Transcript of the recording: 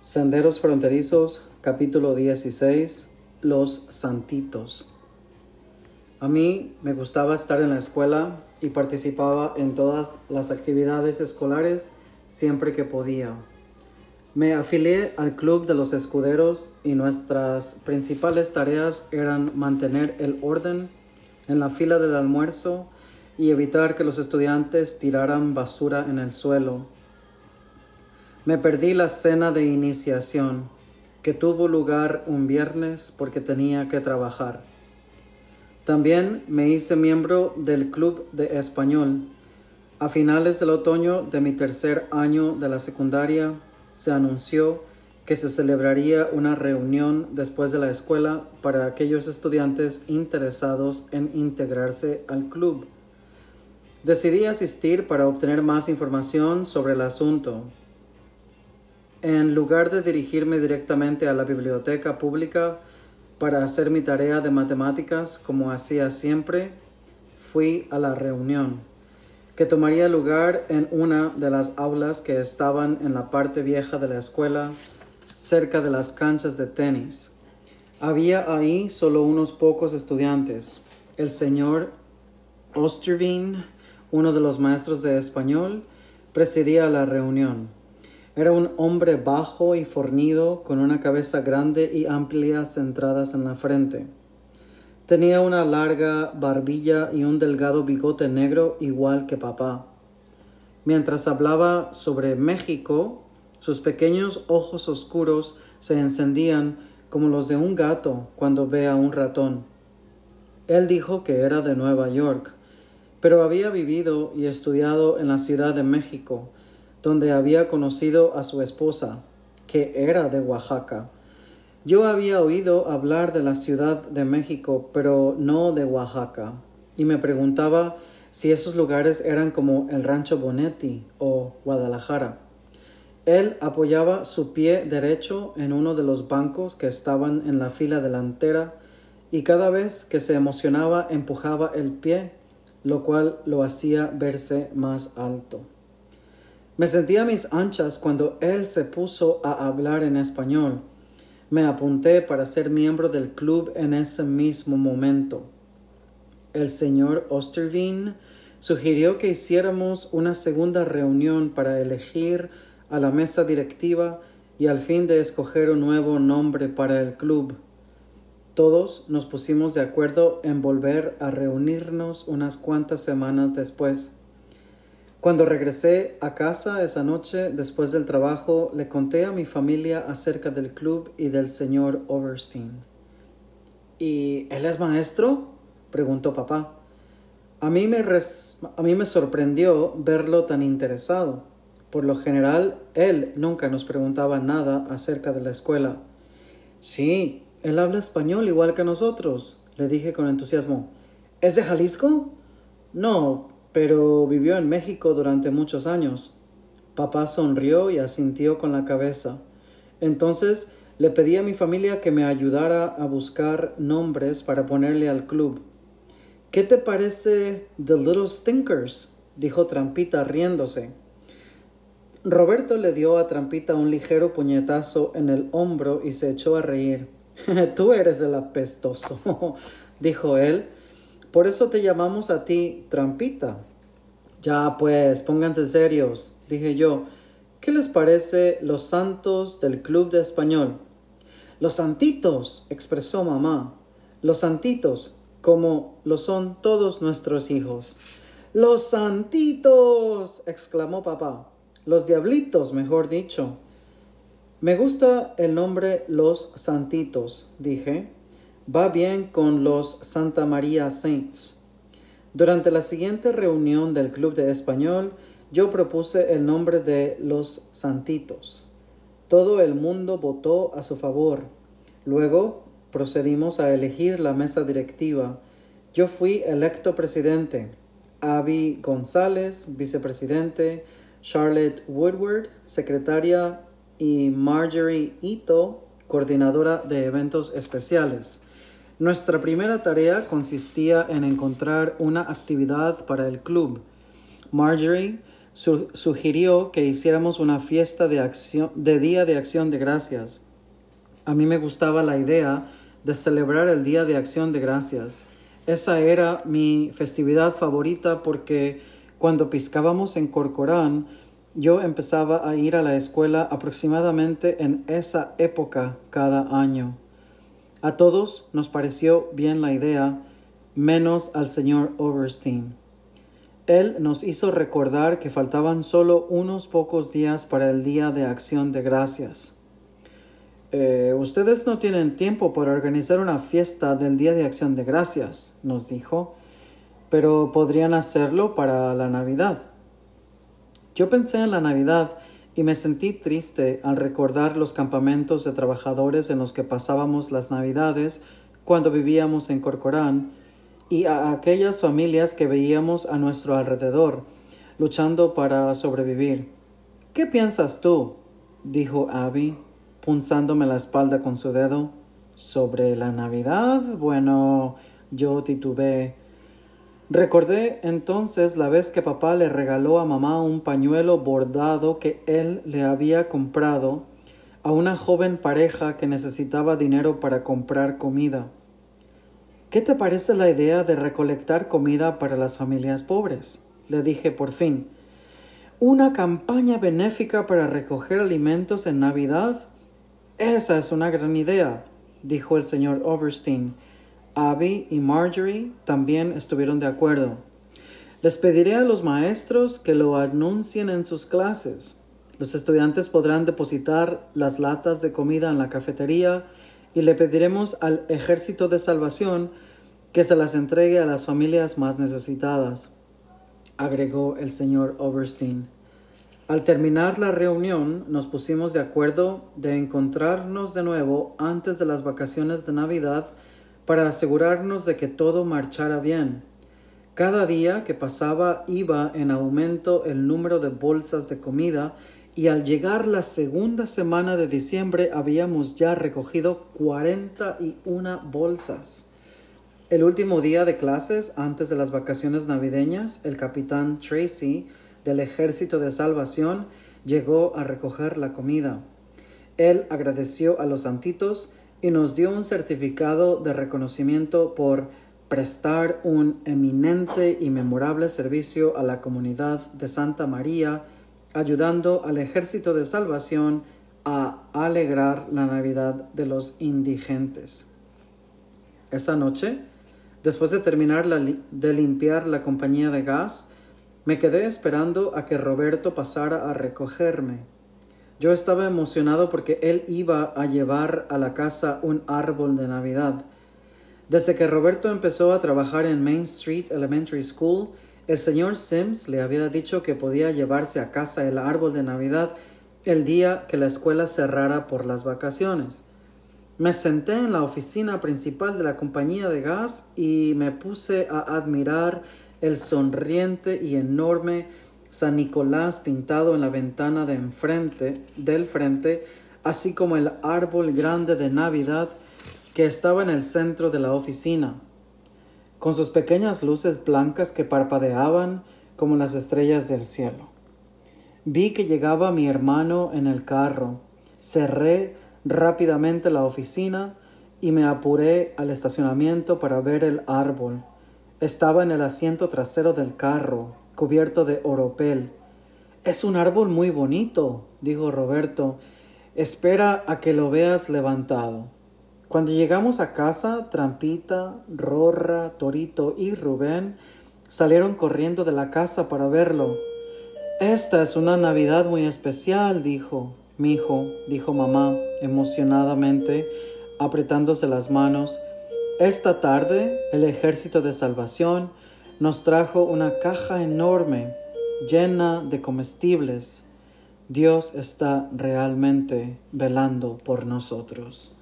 Senderos Fronterizos, capítulo 16, Los Santitos. A mí me gustaba estar en la escuela y participaba en todas las actividades escolares siempre que podía. Me afilié al Club de los Escuderos y nuestras principales tareas eran mantener el orden en la fila del almuerzo y evitar que los estudiantes tiraran basura en el suelo me perdí la cena de iniciación que tuvo lugar un viernes porque tenía que trabajar. También me hice miembro del Club de Español. A finales del otoño de mi tercer año de la secundaria se anunció que se celebraría una reunión después de la escuela para aquellos estudiantes interesados en integrarse al club. Decidí asistir para obtener más información sobre el asunto, en lugar de dirigirme directamente a la biblioteca pública para hacer mi tarea de matemáticas como hacía siempre, fui a la reunión, que tomaría lugar en una de las aulas que estaban en la parte vieja de la escuela, cerca de las canchas de tenis. Había ahí solo unos pocos estudiantes. El señor Ostervin, uno de los maestros de español, presidía la reunión. Era un hombre bajo y fornido, con una cabeza grande y amplia centradas en la frente. Tenía una larga barbilla y un delgado bigote negro igual que papá. Mientras hablaba sobre México, sus pequeños ojos oscuros se encendían como los de un gato cuando ve a un ratón. Él dijo que era de Nueva York, pero había vivido y estudiado en la Ciudad de México, donde había conocido a su esposa, que era de Oaxaca. Yo había oído hablar de la Ciudad de México, pero no de Oaxaca, y me preguntaba si esos lugares eran como el Rancho Bonetti o Guadalajara. Él apoyaba su pie derecho en uno de los bancos que estaban en la fila delantera y cada vez que se emocionaba empujaba el pie, lo cual lo hacía verse más alto. Me sentía mis anchas cuando él se puso a hablar en español. Me apunté para ser miembro del club en ese mismo momento. El señor Ostervin sugirió que hiciéramos una segunda reunión para elegir a la mesa directiva y al fin de escoger un nuevo nombre para el club. Todos nos pusimos de acuerdo en volver a reunirnos unas cuantas semanas después. Cuando regresé a casa esa noche después del trabajo, le conté a mi familia acerca del club y del señor Overstein. ¿Y él es maestro? preguntó papá. A mí, me a mí me sorprendió verlo tan interesado. Por lo general, él nunca nos preguntaba nada acerca de la escuela. Sí, él habla español igual que nosotros, le dije con entusiasmo. ¿Es de Jalisco? No, pero vivió en México durante muchos años. Papá sonrió y asintió con la cabeza. Entonces le pedí a mi familia que me ayudara a buscar nombres para ponerle al club. ¿Qué te parece The Little Stinkers? dijo Trampita riéndose. Roberto le dio a Trampita un ligero puñetazo en el hombro y se echó a reír. Tú eres el apestoso, dijo él por eso te llamamos a ti trampita. Ya pues, pónganse serios, dije yo. ¿Qué les parece los santos del Club de Español? Los santitos, expresó mamá. Los santitos, como lo son todos nuestros hijos. Los santitos, exclamó papá. Los diablitos, mejor dicho. Me gusta el nombre Los Santitos, dije va bien con los Santa María Saints. Durante la siguiente reunión del Club de Español, yo propuse el nombre de los Santitos. Todo el mundo votó a su favor. Luego procedimos a elegir la mesa directiva. Yo fui electo presidente. Abby González, vicepresidente, Charlotte Woodward, secretaria, y Marjorie Ito, coordinadora de eventos especiales. Nuestra primera tarea consistía en encontrar una actividad para el club. Marjorie sugirió que hiciéramos una fiesta de, acción, de Día de Acción de Gracias. A mí me gustaba la idea de celebrar el Día de Acción de Gracias. Esa era mi festividad favorita porque cuando piscábamos en Corcorán, yo empezaba a ir a la escuela aproximadamente en esa época cada año. A todos nos pareció bien la idea, menos al señor Overstein. Él nos hizo recordar que faltaban solo unos pocos días para el Día de Acción de Gracias. Eh, ustedes no tienen tiempo para organizar una fiesta del Día de Acción de Gracias, nos dijo, pero podrían hacerlo para la Navidad. Yo pensé en la Navidad y me sentí triste al recordar los campamentos de trabajadores en los que pasábamos las Navidades cuando vivíamos en Corcorán y a aquellas familias que veíamos a nuestro alrededor, luchando para sobrevivir. ¿Qué piensas tú? dijo Abby, punzándome la espalda con su dedo. ¿Sobre la Navidad? Bueno, yo titubeé. Recordé entonces la vez que papá le regaló a mamá un pañuelo bordado que él le había comprado a una joven pareja que necesitaba dinero para comprar comida. ¿Qué te parece la idea de recolectar comida para las familias pobres? le dije por fin. ¿Una campaña benéfica para recoger alimentos en Navidad? Esa es una gran idea, dijo el señor Overstein Abby y Marjorie también estuvieron de acuerdo. Les pediré a los maestros que lo anuncien en sus clases. Los estudiantes podrán depositar las latas de comida en la cafetería y le pediremos al ejército de salvación que se las entregue a las familias más necesitadas, agregó el señor Overstein. Al terminar la reunión nos pusimos de acuerdo de encontrarnos de nuevo antes de las vacaciones de Navidad para asegurarnos de que todo marchara bien. Cada día que pasaba iba en aumento el número de bolsas de comida y al llegar la segunda semana de diciembre habíamos ya recogido 41 bolsas. El último día de clases, antes de las vacaciones navideñas, el capitán Tracy del Ejército de Salvación llegó a recoger la comida. Él agradeció a los santitos y nos dio un certificado de reconocimiento por prestar un eminente y memorable servicio a la comunidad de Santa María, ayudando al ejército de salvación a alegrar la Navidad de los indigentes. Esa noche, después de terminar de limpiar la compañía de gas, me quedé esperando a que Roberto pasara a recogerme. Yo estaba emocionado porque él iba a llevar a la casa un árbol de Navidad. Desde que Roberto empezó a trabajar en Main Street Elementary School, el señor Sims le había dicho que podía llevarse a casa el árbol de Navidad el día que la escuela cerrara por las vacaciones. Me senté en la oficina principal de la compañía de gas y me puse a admirar el sonriente y enorme San Nicolás pintado en la ventana de enfrente, del frente, así como el árbol grande de Navidad que estaba en el centro de la oficina, con sus pequeñas luces blancas que parpadeaban como las estrellas del cielo. Vi que llegaba mi hermano en el carro, cerré rápidamente la oficina y me apuré al estacionamiento para ver el árbol. Estaba en el asiento trasero del carro, cubierto de oropel. Es un árbol muy bonito, dijo Roberto. Espera a que lo veas levantado. Cuando llegamos a casa, Trampita, Rorra, Torito y Rubén salieron corriendo de la casa para verlo. Esta es una Navidad muy especial, dijo. Mi hijo, dijo mamá emocionadamente, apretándose las manos. Esta tarde el ejército de salvación nos trajo una caja enorme llena de comestibles. Dios está realmente velando por nosotros.